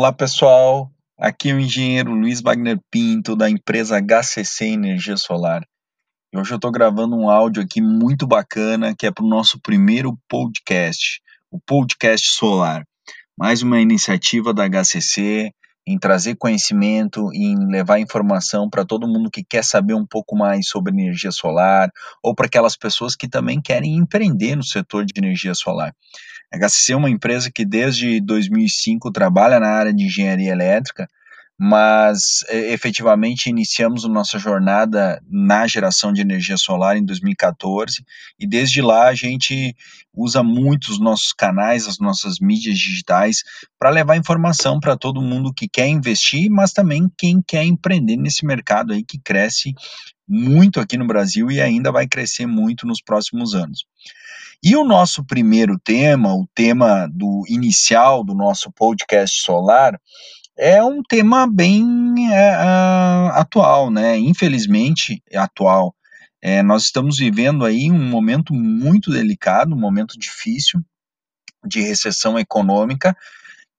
Olá pessoal, aqui é o engenheiro Luiz Wagner Pinto da empresa HCC Energia Solar. Hoje eu estou gravando um áudio aqui muito bacana que é para o nosso primeiro podcast, o Podcast Solar. Mais uma iniciativa da HCC em trazer conhecimento, em levar informação para todo mundo que quer saber um pouco mais sobre energia solar ou para aquelas pessoas que também querem empreender no setor de energia solar. A HCC é uma empresa que desde 2005 trabalha na área de engenharia elétrica, mas efetivamente iniciamos nossa jornada na geração de energia solar em 2014 e desde lá a gente usa muito os nossos canais, as nossas mídias digitais para levar informação para todo mundo que quer investir, mas também quem quer empreender nesse mercado aí que cresce muito aqui no Brasil e ainda vai crescer muito nos próximos anos. E o nosso primeiro tema, o tema do inicial do nosso podcast solar, é um tema bem é, atual, né? Infelizmente, é atual. É, nós estamos vivendo aí um momento muito delicado, um momento difícil de recessão econômica,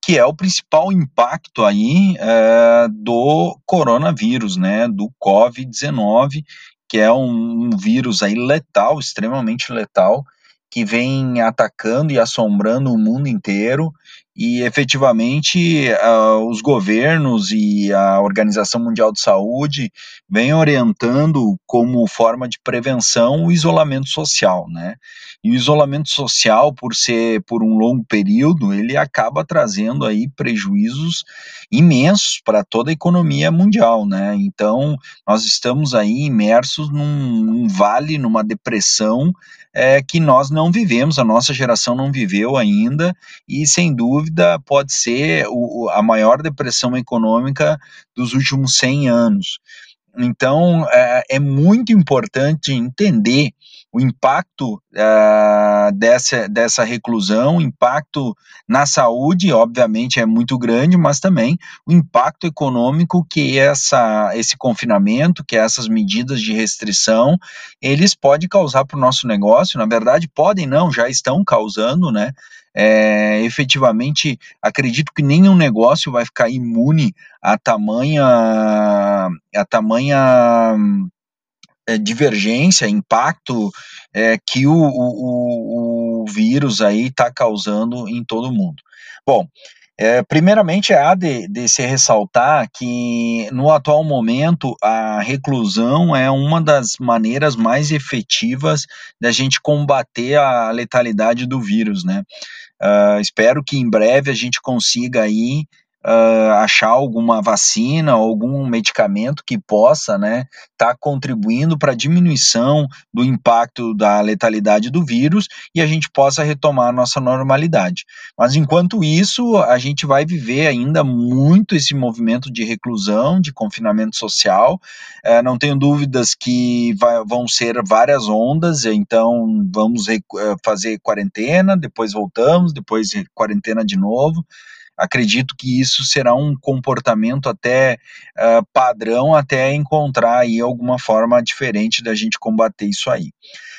que é o principal impacto aí é, do coronavírus, né? Do Covid-19, que é um, um vírus aí letal, extremamente letal, que vem atacando e assombrando o mundo inteiro e efetivamente uh, os governos e a Organização Mundial de Saúde vêm orientando como forma de prevenção o isolamento social, né? E o isolamento social, por ser por um longo período, ele acaba trazendo aí prejuízos imensos para toda a economia mundial, né? Então, nós estamos aí imersos num, num vale, numa depressão é, que nós não vivemos, a nossa geração não viveu ainda, e sem dúvida pode ser o, a maior depressão econômica dos últimos 100 anos. Então, é, é muito importante entender o impacto uh, dessa, dessa reclusão, o impacto na saúde, obviamente, é muito grande, mas também o impacto econômico que essa, esse confinamento, que essas medidas de restrição, eles podem causar para o nosso negócio. Na verdade, podem não, já estão causando, né? É, efetivamente, acredito que nenhum negócio vai ficar imune a tamanha, a tamanha é, divergência, impacto é, que o, o, o vírus aí está causando em todo mundo. Bom, é, primeiramente, há de, de, se ressaltar que, no atual momento, a reclusão é uma das maneiras mais efetivas da gente combater a letalidade do vírus, né? Uh, espero que em breve a gente consiga aí uh, achar alguma vacina algum medicamento que possa, né, estar tá contribuindo para a diminuição do impacto da letalidade do vírus e a gente possa retomar a nossa normalidade. Mas enquanto isso, a gente vai viver ainda muito esse movimento de reclusão, de confinamento social. Uh, não tenho dúvidas que vai, vão ser várias ondas, então vamos fazer quarentena, depois voltamos, depois quarentena de novo. Acredito que isso será um comportamento até uh, padrão até encontrar aí alguma forma diferente da gente combater isso aí.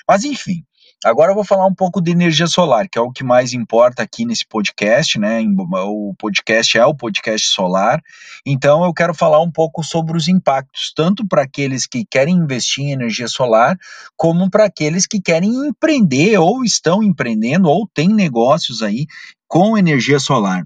Mas enfim, Agora eu vou falar um pouco de energia solar, que é o que mais importa aqui nesse podcast, né? O podcast é o podcast solar. Então eu quero falar um pouco sobre os impactos, tanto para aqueles que querem investir em energia solar, como para aqueles que querem empreender ou estão empreendendo ou têm negócios aí com energia solar.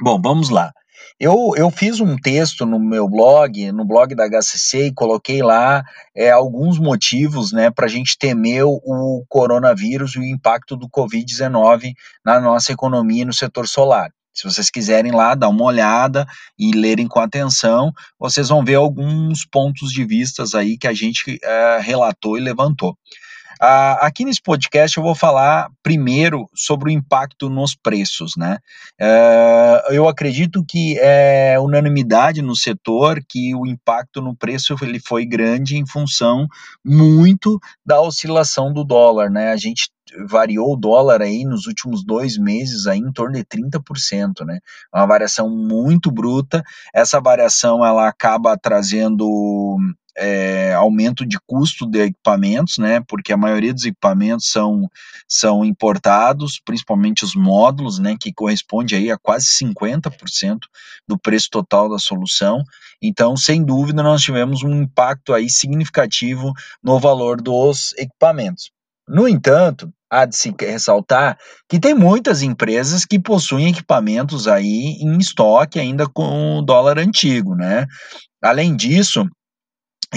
Bom, vamos lá. Eu, eu fiz um texto no meu blog, no blog da HCC, e coloquei lá é, alguns motivos né, para a gente temer o coronavírus e o impacto do Covid-19 na nossa economia e no setor solar. Se vocês quiserem lá dar uma olhada e lerem com atenção, vocês vão ver alguns pontos de vistas aí que a gente é, relatou e levantou. Uh, aqui nesse podcast eu vou falar primeiro sobre o impacto nos preços, né? Uh, eu acredito que é unanimidade no setor que o impacto no preço ele foi grande em função muito da oscilação do dólar, né? A gente variou o dólar aí nos últimos dois meses aí em torno de 30%, né? É uma variação muito bruta. Essa variação ela acaba trazendo é, aumento de custo de equipamentos, né? Porque a maioria dos equipamentos são, são importados, principalmente os módulos, né? Que corresponde aí a quase 50% do preço total da solução. Então, sem dúvida, nós tivemos um impacto aí significativo no valor dos equipamentos. No entanto, há de se ressaltar que tem muitas empresas que possuem equipamentos aí em estoque ainda com o dólar antigo, né? Além disso,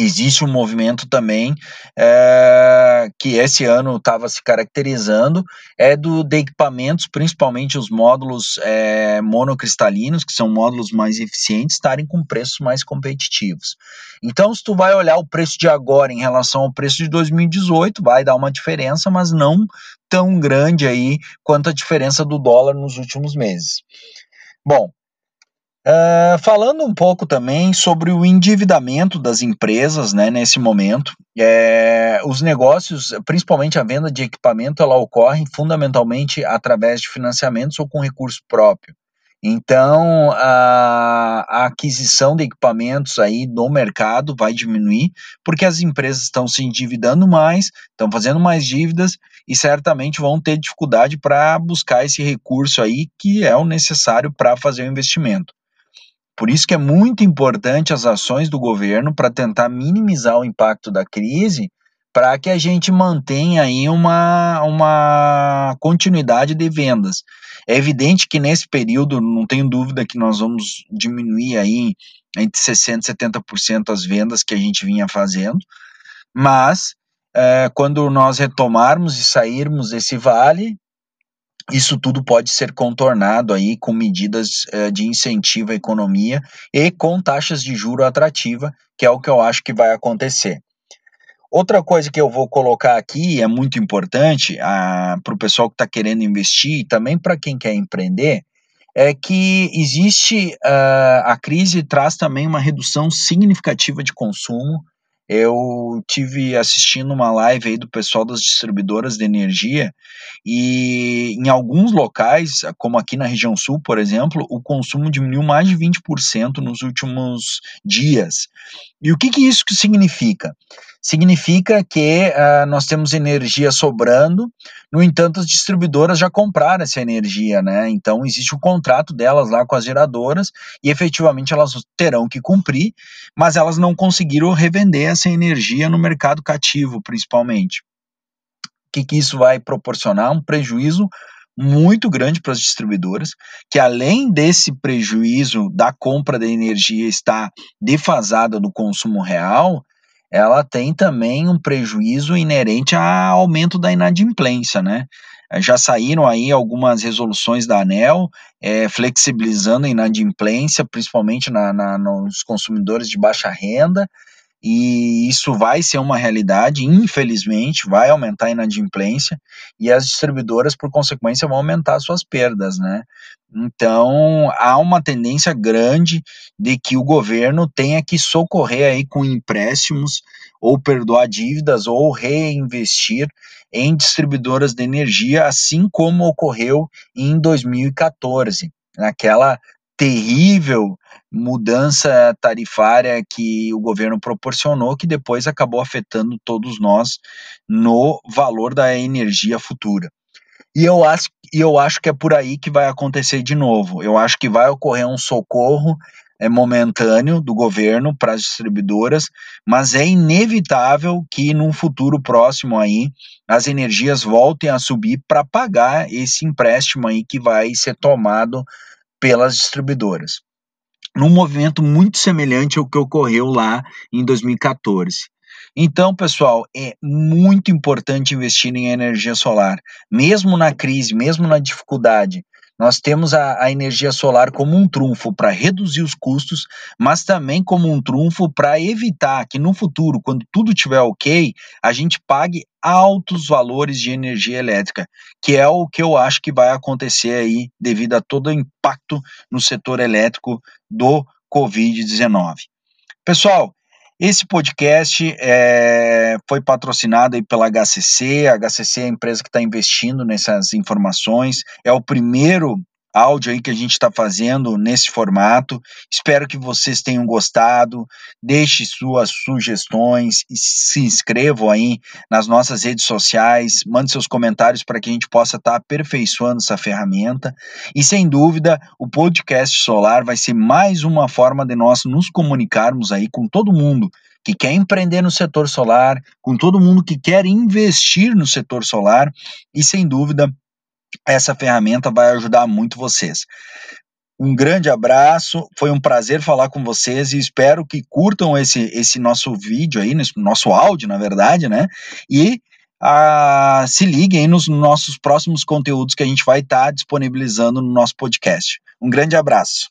existe um movimento também é, que esse ano estava se caracterizando é do de equipamentos, principalmente os módulos é, monocristalinos, que são módulos mais eficientes, estarem com preços mais competitivos. Então, se tu vai olhar o preço de agora em relação ao preço de 2018, vai dar uma diferença, mas não tão grande aí quanto a diferença do dólar nos últimos meses. Bom, Uh, falando um pouco também sobre o endividamento das empresas, né, nesse momento, é, os negócios, principalmente a venda de equipamento, ela ocorre fundamentalmente através de financiamentos ou com recurso próprio. Então, a, a, aquisição de equipamentos aí no mercado vai diminuir, porque as empresas estão se endividando mais, estão fazendo mais dívidas e certamente vão ter dificuldade para buscar esse recurso aí que é o necessário para fazer o investimento. Por isso que é muito importante as ações do governo para tentar minimizar o impacto da crise, para que a gente mantenha aí uma, uma continuidade de vendas. É evidente que nesse período, não tenho dúvida que nós vamos diminuir aí entre 60% e 70% as vendas que a gente vinha fazendo, mas é, quando nós retomarmos e sairmos desse vale, isso tudo pode ser contornado aí com medidas eh, de incentivo à economia e com taxas de juro atrativa, que é o que eu acho que vai acontecer. Outra coisa que eu vou colocar aqui é muito importante para o pessoal que está querendo investir e também para quem quer empreender, é que existe uh, a crise traz também uma redução significativa de consumo. Eu tive assistindo uma live aí do pessoal das distribuidoras de energia e em alguns locais, como aqui na região sul, por exemplo, o consumo diminuiu mais de 20% nos últimos dias. E o que, que isso significa? Significa que uh, nós temos energia sobrando, no entanto, as distribuidoras já compraram essa energia, né? Então, existe o um contrato delas lá com as geradoras e efetivamente elas terão que cumprir, mas elas não conseguiram revender essa energia no mercado cativo, principalmente que, que isso vai proporcionar? Um prejuízo muito grande para as distribuidoras, que além desse prejuízo da compra da energia estar defasada do consumo real, ela tem também um prejuízo inerente ao aumento da inadimplência, né? Já saíram aí algumas resoluções da ANEL é, flexibilizando a inadimplência, principalmente na, na, nos consumidores de baixa renda, e isso vai ser uma realidade, infelizmente, vai aumentar a inadimplência e as distribuidoras, por consequência, vão aumentar suas perdas, né? Então, há uma tendência grande de que o governo tenha que socorrer aí com empréstimos ou perdoar dívidas ou reinvestir em distribuidoras de energia, assim como ocorreu em 2014, naquela terrível mudança tarifária que o governo proporcionou, que depois acabou afetando todos nós no valor da energia futura. E eu acho, eu acho que é por aí que vai acontecer de novo. Eu acho que vai ocorrer um socorro é, momentâneo do governo para as distribuidoras, mas é inevitável que num futuro próximo aí as energias voltem a subir para pagar esse empréstimo aí que vai ser tomado pelas distribuidoras. Num movimento muito semelhante ao que ocorreu lá em 2014. Então, pessoal, é muito importante investir em energia solar, mesmo na crise, mesmo na dificuldade. Nós temos a, a energia solar como um trunfo para reduzir os custos, mas também como um trunfo para evitar que no futuro, quando tudo estiver ok, a gente pague altos valores de energia elétrica, que é o que eu acho que vai acontecer aí devido a todo o impacto no setor elétrico do Covid-19. Pessoal, Esse podcast é, foi patrocinado aí pela HCC. A HCC é a empresa que está investindo nessas informações. É o primeiro áudio aí que a gente está fazendo nesse formato. Espero que vocês tenham gostado. Deixe suas sugestões e se inscrevam aí nas nossas redes sociais. Mande seus comentários para que a gente possa estar tá aperfeiçoando essa ferramenta. E sem dúvida, o podcast solar vai ser mais uma forma de nós nos comunicarmos aí com todo mundo que quer empreender no setor solar, com todo mundo que quer investir no setor solar e sem dúvida essa ferramenta vai ajudar muito vocês. Um grande abraço, foi um prazer falar com vocês e espero que curtam esse, esse nosso vídeo aí, nosso áudio, na verdade, né? E ah, se liguem nos nossos próximos conteúdos que a gente vai estar tá disponibilizando no nosso podcast. Um grande abraço.